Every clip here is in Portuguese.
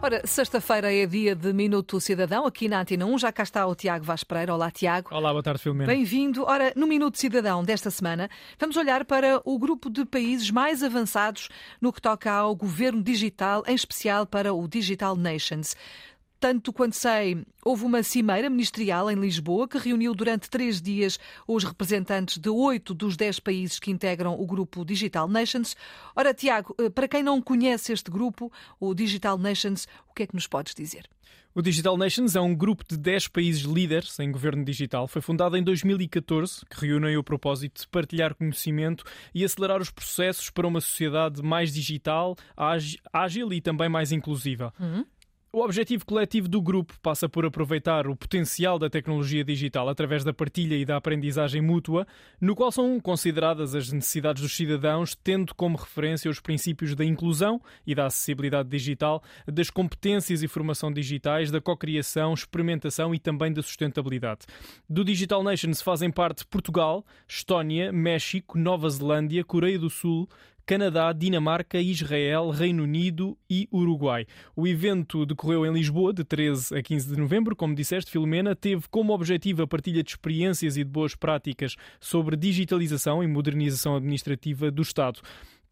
Ora, sexta-feira é dia de Minuto Cidadão, aqui na Antena 1. Já cá está o Tiago Vaz Pereira. Olá, Tiago. Olá, boa tarde, Filomena. Bem-vindo. Ora, no Minuto Cidadão desta semana, vamos olhar para o grupo de países mais avançados no que toca ao governo digital, em especial para o Digital Nations. Tanto quanto sei, houve uma cimeira ministerial em Lisboa que reuniu durante três dias os representantes de oito dos dez países que integram o grupo Digital Nations. Ora, Tiago, eh, para quem não conhece este grupo, o Digital Nations, o que é que nos podes dizer? O Digital Nations é um grupo de 10 países líderes em governo digital. Foi fundado em 2014, que reúnem o propósito de partilhar conhecimento e acelerar os processos para uma sociedade mais digital, ágil e também mais inclusiva. Uhum. O objetivo coletivo do grupo passa por aproveitar o potencial da tecnologia digital através da partilha e da aprendizagem mútua, no qual são consideradas as necessidades dos cidadãos, tendo como referência os princípios da inclusão e da acessibilidade digital, das competências e formação digitais, da cocriação, experimentação e também da sustentabilidade. Do Digital Nations fazem parte Portugal, Estónia, México, Nova Zelândia, Coreia do Sul, Canadá, Dinamarca, Israel, Reino Unido e Uruguai. O evento decorreu em Lisboa de 13 a 15 de novembro, como disseste, Filomena, teve como objetivo a partilha de experiências e de boas práticas sobre digitalização e modernização administrativa do Estado.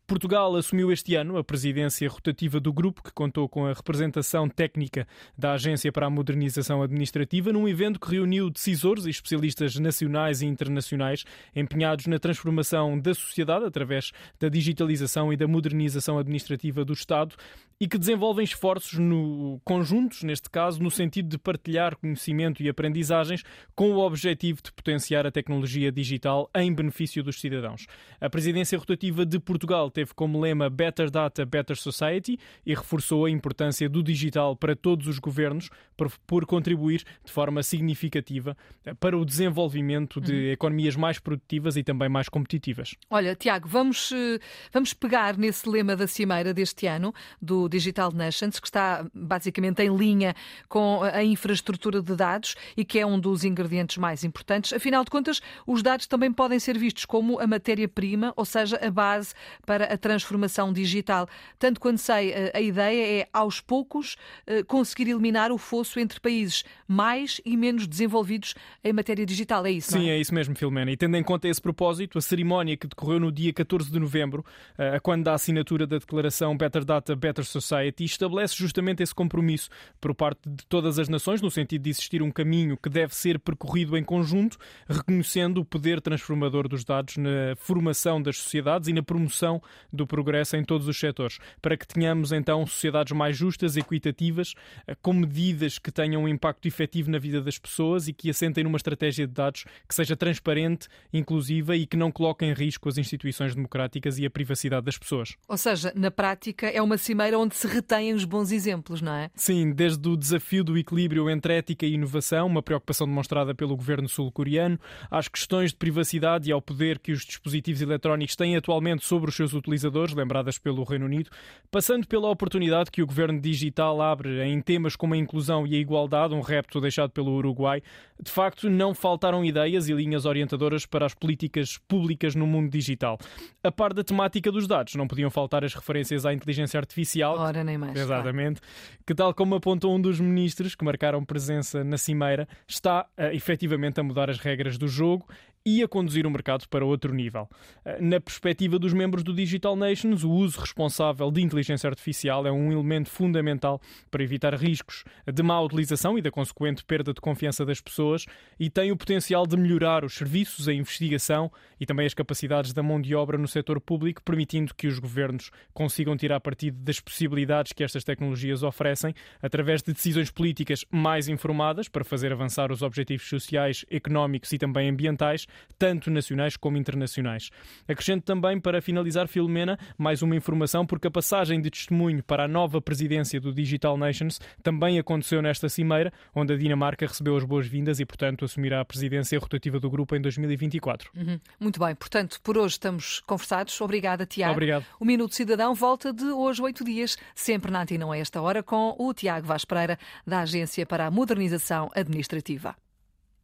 Portugal assumiu este ano a presidência rotativa do grupo, que contou com a representação técnica da Agência para a Modernização Administrativa, num evento que reuniu decisores e especialistas nacionais e internacionais empenhados na transformação da sociedade através da digitalização e da modernização administrativa do Estado e que desenvolvem esforços no, conjuntos, neste caso, no sentido de partilhar conhecimento e aprendizagens com o objetivo de potenciar a tecnologia digital em benefício dos cidadãos. A presidência rotativa de Portugal teve como lema Better Data, Better Society e reforçou a importância do digital para todos os governos por, por contribuir de forma significativa para o desenvolvimento de uhum. economias mais produtivas e também mais competitivas. Olha, Tiago, vamos, eh, vamos pegar nesse lema da Cimeira deste ano, do Digital Nations, que está basicamente em linha com a infraestrutura de dados e que é um dos ingredientes mais importantes. Afinal de contas, os dados também podem ser vistos como a matéria-prima, ou seja, a base para a transformação digital. Tanto quanto sei, a ideia é, aos poucos, eh, conseguir eliminar o fosso entre países mais e menos desenvolvidos em matéria digital. É isso, Sim, é? é isso mesmo, Filomena. E tendo em conta esse propósito, a cerimónia que decorreu no dia 14 de novembro, eh, quando da assinatura da declaração Better Data, Better Society estabelece justamente esse compromisso por parte de todas as nações, no sentido de existir um caminho que deve ser percorrido em conjunto, reconhecendo o poder transformador dos dados na formação das sociedades e na promoção do progresso em todos os setores, para que tenhamos então sociedades mais justas, equitativas, eh, com medidas que tenham um impacto efetivo na vida das pessoas e que assentem numa estratégia de dados que seja transparente, inclusiva e que não coloque em risco as instituições democráticas e a privacidade das pessoas. Ou seja, na prática, é uma cimeira onde onde se retêm os bons exemplos, não é? Sim, desde o desafio do equilíbrio entre ética e inovação, uma preocupação demonstrada pelo governo sul-coreano, às questões de privacidade e ao poder que os dispositivos eletrónicos têm atualmente sobre os seus utilizadores, lembradas pelo Reino Unido, passando pela oportunidade que o governo digital abre em temas como a inclusão e a igualdade, um repto deixado pelo Uruguai, de facto não faltaram ideias e linhas orientadoras para as políticas públicas no mundo digital. A par da temática dos dados, não podiam faltar as referências à inteligência artificial, Ora, nem mais. Exatamente. Claro. Que, tal como apontou um dos ministros que marcaram presença na Cimeira, está uh, efetivamente a mudar as regras do jogo e a conduzir o mercado para outro nível. Eh, na perspectiva dos membros do Digital Nations, o uso responsável de inteligência artificial é um elemento fundamental para evitar riscos de má utilização e da consequente perda de confiança das pessoas e tem o potencial de melhorar os serviços, a investigação e também as capacidades da mão de obra no setor público, permitindo que os governos consigam tirar partido das possibilidades que estas tecnologias oferecem através de decisões políticas mais informadas para fazer avançar os objetivos sociais, económicos e também ambientais tanto nacionais como internacionais. Acrescento também, para finalizar, Filomena, mais uma informação, porque a passagem de testemunho para a nova presidência do Digital Nations também aconteceu nesta cimeira, onde a Dinamarca recebeu as boas-vindas e, portanto, assumirá a presidência rotativa do grupo em 2024. Uhum. Muito bem, portanto, por hoje estamos conversados. Obrigada, Tiago. Obrigado. O Minuto Cidadão volta de hoje, oito dias, sempre na Antena a esta hora, com o Tiago Vaz Pereira, da Agência para a Modernização Administrativa.